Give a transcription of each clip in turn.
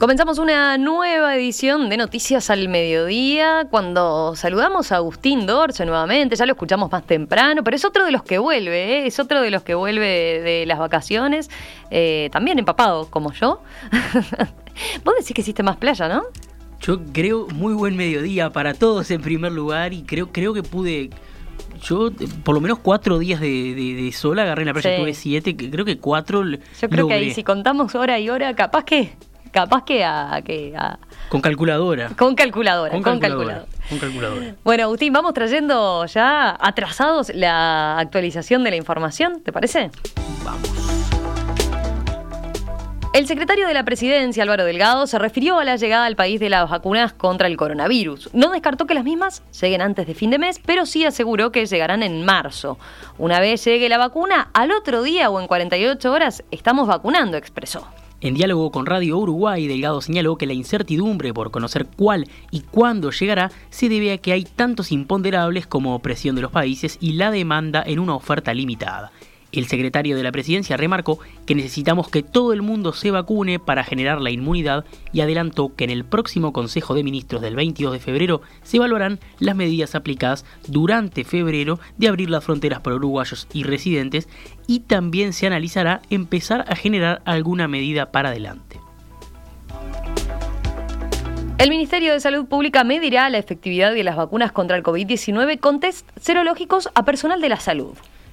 Comenzamos una nueva edición de Noticias al Mediodía cuando saludamos a Agustín Dorce nuevamente, ya lo escuchamos más temprano, pero es otro de los que vuelve, ¿eh? es otro de los que vuelve de las vacaciones, eh, también empapado como yo. Vos decís que hiciste más playa, ¿no? Yo creo muy buen mediodía para todos en primer lugar y creo, creo que pude yo por lo menos cuatro días de, sol agarré en la playa, tuve siete, creo que cuatro. Yo creo que ahí si contamos hora y hora, capaz que capaz que a, que Con calculadora. Con calculadora, con, calculadora, Con calculadora. Bueno, Agustín, vamos trayendo ya atrasados la actualización de la información, ¿te parece? Vamos. El secretario de la Presidencia, Álvaro Delgado, se refirió a la llegada al país de las vacunas contra el coronavirus. No descartó que las mismas lleguen antes de fin de mes, pero sí aseguró que llegarán en marzo. Una vez llegue la vacuna, al otro día o en 48 horas estamos vacunando, expresó. En diálogo con Radio Uruguay, Delgado señaló que la incertidumbre por conocer cuál y cuándo llegará se debe a que hay tantos imponderables como presión de los países y la demanda en una oferta limitada. El secretario de la presidencia remarcó que necesitamos que todo el mundo se vacune para generar la inmunidad y adelantó que en el próximo Consejo de Ministros del 22 de febrero se evaluarán las medidas aplicadas durante febrero de abrir las fronteras para uruguayos y residentes y también se analizará empezar a generar alguna medida para adelante. El Ministerio de Salud Pública medirá la efectividad de las vacunas contra el COVID-19 con test serológicos a personal de la salud.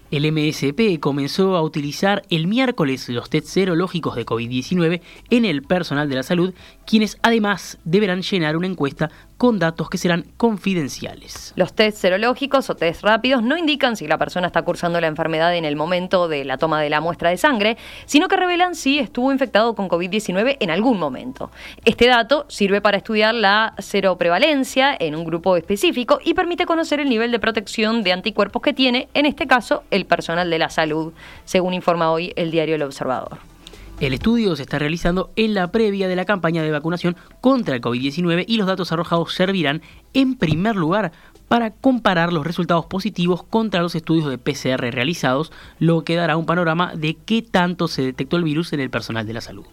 El MSP comenzó a utilizar el miércoles los test serológicos de COVID-19 en el personal de la salud, quienes además deberán llenar una encuesta con datos que serán confidenciales. Los test serológicos o test rápidos no indican si la persona está cursando la enfermedad en el momento de la toma de la muestra de sangre, sino que revelan si estuvo infectado con COVID-19 en algún momento. Este dato sirve para estudiar la seroprevalencia en un grupo específico y permite conocer el nivel de protección de anticuerpos que tiene, en este caso, el personal de la salud, según informa hoy el diario El Observador. El estudio se está realizando en la previa de la campaña de vacunación contra el COVID-19 y los datos arrojados servirán, en primer lugar, para comparar los resultados positivos contra los estudios de PCR realizados, lo que dará un panorama de qué tanto se detectó el virus en el personal de la salud.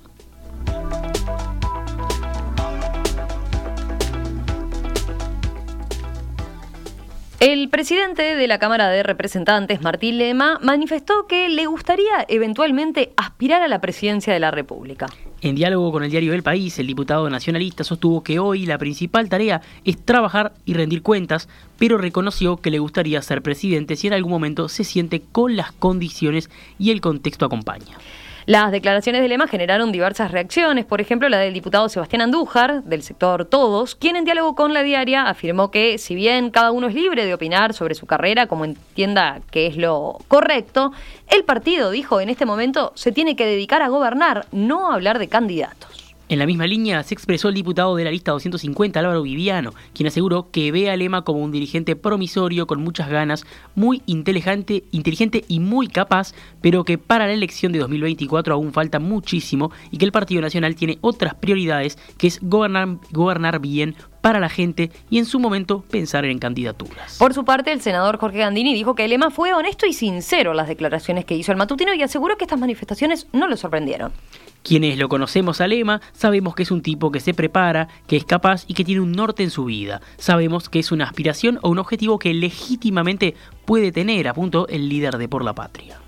El presidente de la Cámara de Representantes, Martín Lema, manifestó que le gustaría eventualmente aspirar a la presidencia de la República. En diálogo con el diario El País, el diputado nacionalista sostuvo que hoy la principal tarea es trabajar y rendir cuentas, pero reconoció que le gustaría ser presidente si en algún momento se siente con las condiciones y el contexto acompaña. Las declaraciones de Lema generaron diversas reacciones, por ejemplo la del diputado Sebastián Andújar, del sector Todos, quien en diálogo con la diaria afirmó que si bien cada uno es libre de opinar sobre su carrera como entienda que es lo correcto, el partido, dijo, en este momento se tiene que dedicar a gobernar, no a hablar de candidatos. En la misma línea se expresó el diputado de la lista 250, Álvaro Viviano, quien aseguró que ve a Lema como un dirigente promisorio con muchas ganas, muy inteligente, inteligente y muy capaz, pero que para la elección de 2024 aún falta muchísimo y que el Partido Nacional tiene otras prioridades, que es gobernar, bien para la gente y en su momento pensar en candidaturas. Por su parte, el senador Jorge Gandini dijo que Lema fue honesto y sincero en las declaraciones que hizo el matutino y aseguró que estas manifestaciones no lo sorprendieron. Quienes lo conocemos a Lema sabemos que es un tipo que se prepara, que es capaz y que tiene un norte en su vida. Sabemos que es una aspiración o un objetivo que legítimamente puede tener, apuntó el líder de Por la Patria.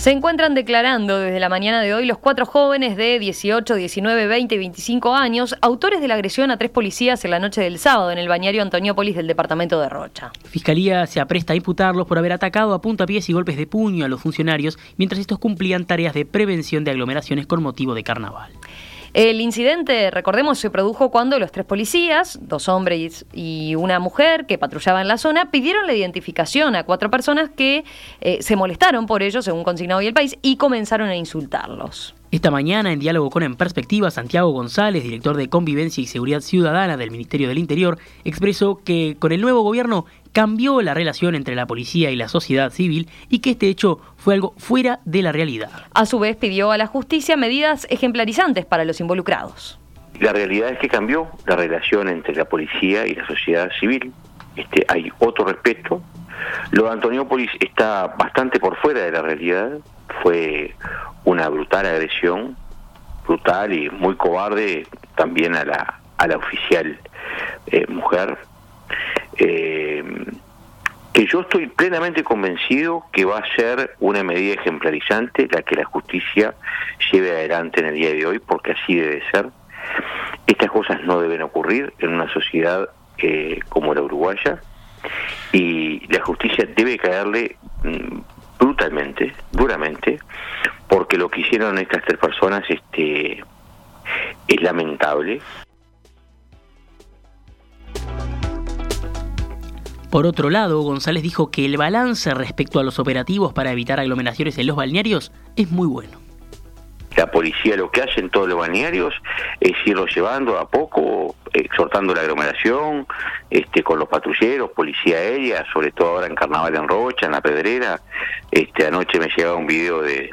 Se encuentran declarando desde la mañana de hoy los cuatro jóvenes de 18, 19, 20 y 25 años, autores de la agresión a tres policías en la noche del sábado en el bañario Antoniópolis del departamento de Rocha. Fiscalía se apresta a imputarlos por haber atacado a puntapiés y golpes de puño a los funcionarios mientras estos cumplían tareas de prevención de aglomeraciones con motivo de carnaval. El incidente, recordemos, se produjo cuando los tres policías, dos hombres y una mujer que patrullaban la zona, pidieron la identificación a cuatro personas que eh, se molestaron por ello, según consignado hoy el país, y comenzaron a insultarlos. Esta mañana, en diálogo con En Perspectiva, Santiago González, director de Convivencia y Seguridad Ciudadana del Ministerio del Interior, expresó que con el nuevo gobierno cambió la relación entre la policía y la sociedad civil y que este hecho fue algo fuera de la realidad. A su vez, pidió a la justicia medidas ejemplarizantes para los involucrados. La realidad es que cambió la relación entre la policía y la sociedad civil. Este, hay otro respeto. Lo de Antoniópolis está bastante por fuera de la realidad fue una brutal agresión, brutal y muy cobarde también a la, a la oficial eh, mujer. Eh, que yo estoy plenamente convencido que va a ser una medida ejemplarizante la que la justicia lleve adelante en el día de hoy, porque así debe ser. Estas cosas no deben ocurrir en una sociedad eh, como la uruguaya y la justicia debe caerle mm, brutalmente, duramente, porque lo que hicieron estas tres personas este, es lamentable. Por otro lado, González dijo que el balance respecto a los operativos para evitar aglomeraciones en los balnearios es muy bueno. La policía lo que hace en todos los balnearios es irlo llevando a poco, exhortando la aglomeración, este, con los patrulleros, policía aérea, sobre todo ahora en Carnaval en Rocha, en La Pedrera. Este, anoche me llegaba un video de,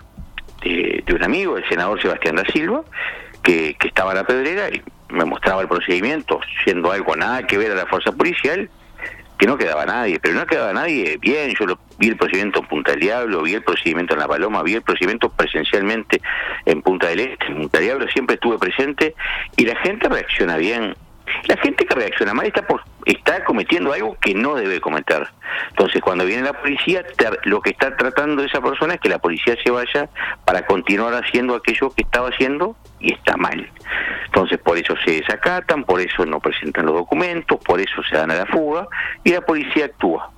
de, un amigo, el senador Sebastián da Silva, que, que estaba en La Pedrera y me mostraba el procedimiento, siendo algo nada que ver a la fuerza policial, que no quedaba nadie, pero no quedaba nadie bien, yo lo, vi el procedimiento en Punta del Diablo, vi el procedimiento en La Paloma, vi el procedimiento presencialmente en Punta del Este, en Punta del Diablo siempre estuve presente y la gente reacciona bien. La gente que reacciona mal está por, está cometiendo algo que no debe cometer. Entonces, cuando viene la policía, lo que está tratando esa persona es que la policía se vaya para continuar haciendo aquello que estaba haciendo y está mal. Entonces, por eso se desacatan, por eso no presentan los documentos, por eso se dan a la fuga y la policía actúa.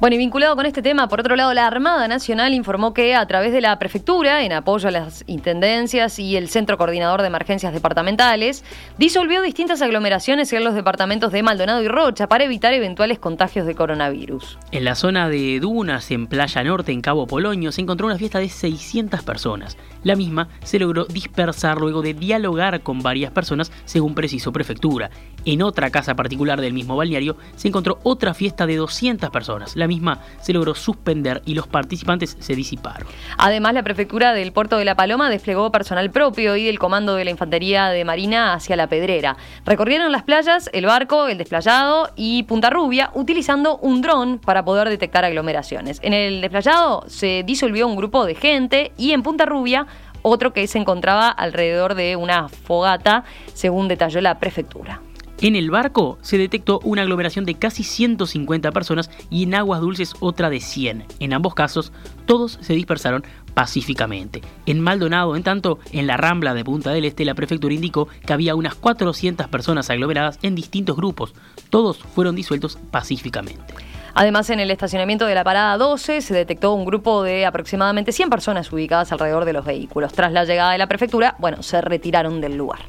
Bueno, y vinculado con este tema, por otro lado, la Armada Nacional informó que a través de la prefectura, en apoyo a las intendencias y el Centro Coordinador de Emergencias Departamentales, disolvió distintas aglomeraciones en los departamentos de Maldonado y Rocha para evitar eventuales contagios de coronavirus. En la zona de Dunas, en Playa Norte, en Cabo Polonio, se encontró una fiesta de 600 personas. La misma se logró dispersar luego de dialogar con varias personas, según precisó prefectura. En otra casa particular del mismo balneario se encontró otra fiesta de 200 personas misma se logró suspender y los participantes se disiparon. Además, la prefectura del puerto de La Paloma desplegó personal propio y del comando de la Infantería de Marina hacia La Pedrera. Recorrieron las playas, el barco, el desplayado y Punta Rubia utilizando un dron para poder detectar aglomeraciones. En el desplayado se disolvió un grupo de gente y en Punta Rubia otro que se encontraba alrededor de una fogata, según detalló la prefectura. En el barco se detectó una aglomeración de casi 150 personas y en aguas dulces otra de 100. En ambos casos, todos se dispersaron pacíficamente. En Maldonado, en tanto, en la rambla de Punta del Este, la prefectura indicó que había unas 400 personas aglomeradas en distintos grupos. Todos fueron disueltos pacíficamente. Además, en el estacionamiento de la parada 12 se detectó un grupo de aproximadamente 100 personas ubicadas alrededor de los vehículos. Tras la llegada de la prefectura, bueno, se retiraron del lugar.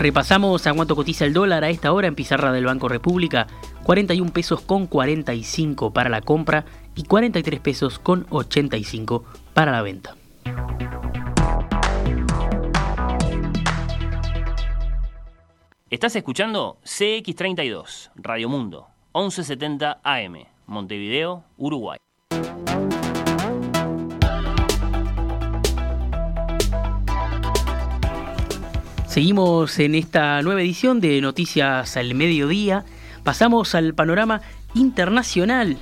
Repasamos a cuánto cotiza el dólar a esta hora en pizarra del Banco República. 41 pesos con 45 para la compra y 43 pesos con 85 para la venta. Estás escuchando CX32, Radio Mundo, 1170 AM, Montevideo, Uruguay. Seguimos en esta nueva edición de Noticias al Mediodía. Pasamos al panorama internacional.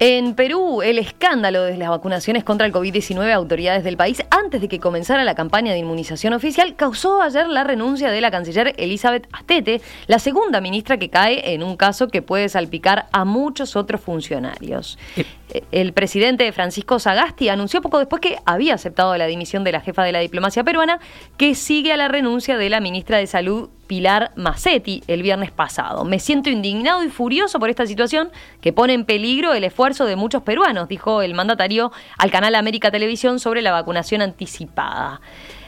En Perú, el escándalo de las vacunaciones contra el COVID-19 autoridades del país antes de que comenzara la campaña de inmunización oficial causó ayer la renuncia de la canciller Elizabeth Astete, la segunda ministra que cae en un caso que puede salpicar a muchos otros funcionarios. Eh, el presidente Francisco Sagasti anunció poco después que había aceptado la dimisión de la jefa de la diplomacia peruana, que sigue a la renuncia de la ministra de Salud Pilar Massetti el viernes pasado. Me siento indignado y furioso por esta situación que pone en peligro el esfuerzo de muchos peruanos, dijo el mandatario al canal América Televisión sobre la vacunación anticipada.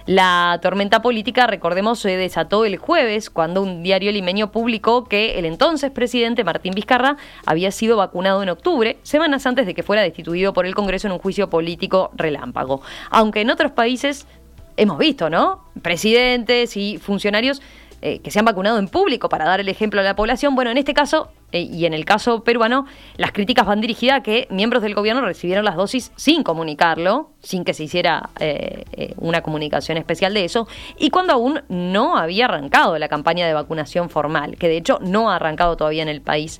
La tormenta política, recordemos, se desató el jueves cuando un diario limeño publicó que el entonces presidente Martín Vizcarra había sido vacunado en octubre, semanas antes de que fuera destituido por el Congreso en un juicio político relámpago. Aunque en otros países hemos visto, ¿no? Presidentes y funcionarios eh, que se han vacunado en público para dar el ejemplo a la población. Bueno, en este caso eh, y en el caso peruano, las críticas van dirigidas a que miembros del gobierno recibieron las dosis sin comunicarlo, sin que se hiciera eh, una comunicación especial de eso, y cuando aún no había arrancado la campaña de vacunación formal, que de hecho no ha arrancado todavía en el país.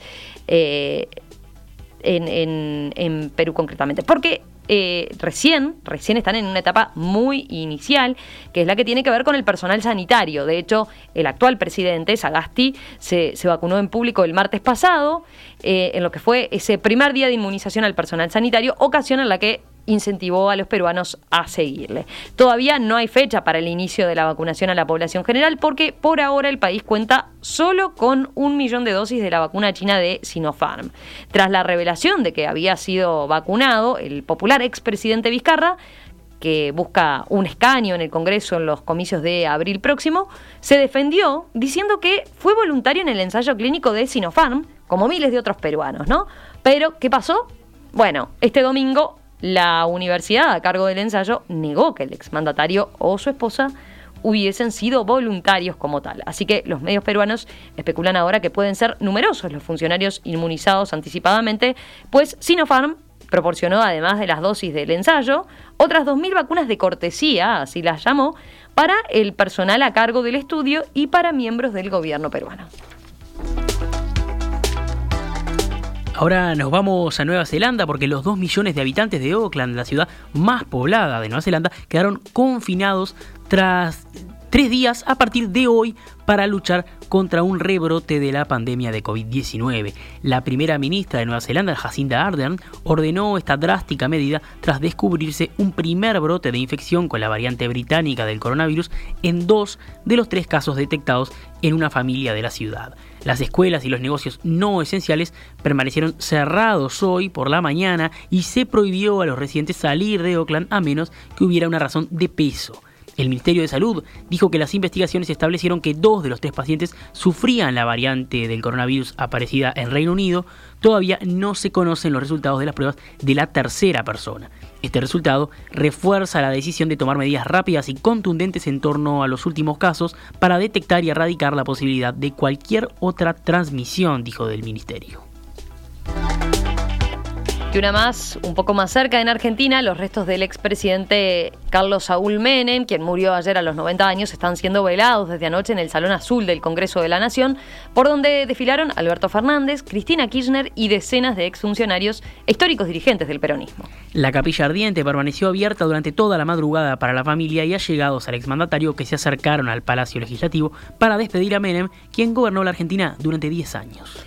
En, en, Perú concretamente. Porque eh, recién, recién están en una etapa muy inicial, que es la que tiene que ver con el personal sanitario. De hecho, el actual presidente, Sagasti, se, se vacunó en público el martes pasado, eh, en lo que fue ese primer día de inmunización al personal sanitario, ocasión en la que incentivó a los peruanos a seguirle. Todavía no hay fecha para el inicio de la vacunación a la población general porque por ahora el país cuenta solo con un millón de dosis de la vacuna china de Sinopharm. Tras la revelación de que había sido vacunado, el popular expresidente Vizcarra que busca un escaño en el Congreso en los comicios de abril próximo, se defendió diciendo que fue voluntario en el ensayo clínico de Sinopharm, como miles de otros peruanos, ¿no? Pero, ¿qué pasó? Bueno, este domingo la universidad a cargo del ensayo negó que el exmandatario o su esposa hubiesen sido voluntarios como tal. Así que los medios peruanos especulan ahora que pueden ser numerosos los funcionarios inmunizados anticipadamente, pues Sinopharm proporcionó, además de las dosis del ensayo, otras 2.000 vacunas de cortesía, así las llamó, para el personal a cargo del estudio y para miembros del gobierno peruano. Ahora nos vamos a Nueva Zelanda porque los 2 millones de habitantes de Auckland, la ciudad más poblada de Nueva Zelanda, quedaron confinados tras tres días a partir de hoy para luchar contra un rebrote de la pandemia de COVID-19. La primera ministra de Nueva Zelanda, Jacinda Ardern, ordenó esta drástica medida tras descubrirse un primer brote de infección con la variante británica del coronavirus en dos de los tres casos detectados en una familia de la ciudad. Las escuelas y los negocios no esenciales permanecieron cerrados hoy por la mañana y se prohibió a los residentes salir de Oakland a menos que hubiera una razón de peso. El Ministerio de Salud dijo que las investigaciones establecieron que dos de los tres pacientes sufrían la variante del coronavirus aparecida en Reino Unido. Todavía no se conocen los resultados de las pruebas de la tercera persona. Este resultado refuerza la decisión de tomar medidas rápidas y contundentes en torno a los últimos casos para detectar y erradicar la posibilidad de cualquier otra transmisión, dijo del ministerio. Y una más, un poco más cerca en Argentina, los restos del expresidente Carlos Saúl Menem, quien murió ayer a los 90 años, están siendo velados desde anoche en el Salón Azul del Congreso de la Nación, por donde desfilaron Alberto Fernández, Cristina Kirchner y decenas de exfuncionarios históricos dirigentes del peronismo. La capilla ardiente permaneció abierta durante toda la madrugada para la familia y allegados al exmandatario que se acercaron al Palacio Legislativo para despedir a Menem, quien gobernó la Argentina durante 10 años.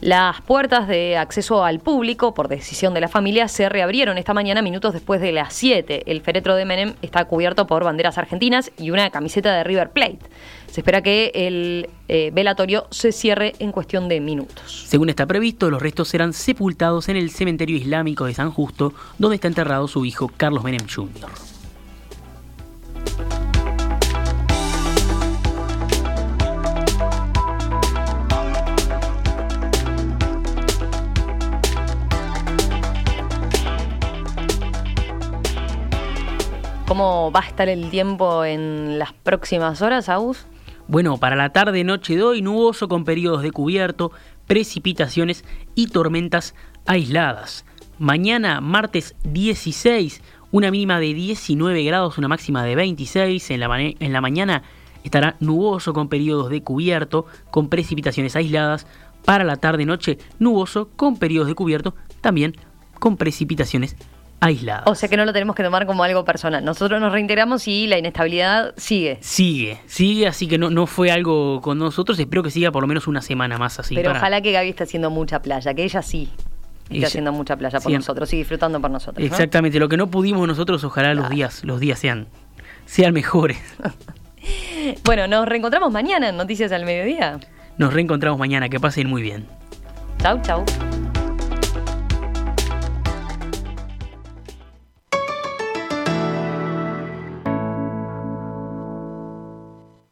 Las puertas de acceso al público, por decisión de la familia, se reabrieron esta mañana minutos después de las 7. El féretro de Menem está cubierto por banderas argentinas y una camiseta de River Plate. Se espera que el eh, velatorio se cierre en cuestión de minutos. Según está previsto, los restos serán sepultados en el cementerio islámico de San Justo, donde está enterrado su hijo Carlos Menem Jr. ¿Cómo va a estar el tiempo en las próximas horas, Agus? Bueno, para la tarde-noche de hoy, nuboso con periodos de cubierto, precipitaciones y tormentas aisladas. Mañana, martes 16, una mínima de 19 grados, una máxima de 26. En la, en la mañana estará nuboso con periodos de cubierto, con precipitaciones aisladas. Para la tarde-noche, nuboso con periodos de cubierto, también con precipitaciones aislada. O sea que no lo tenemos que tomar como algo personal. Nosotros nos reintegramos y la inestabilidad sigue. Sigue, sigue, así que no, no fue algo con nosotros. Espero que siga por lo menos una semana más así. Pero ojalá que Gaby esté haciendo mucha playa, que ella sí esté haciendo mucha playa por nosotros y disfrutando por nosotros. Exactamente, lo que no pudimos nosotros, ojalá los días, los días sean, sean mejores. bueno, nos reencontramos mañana en Noticias al Mediodía. Nos reencontramos mañana, que pasen muy bien. Chau, chau.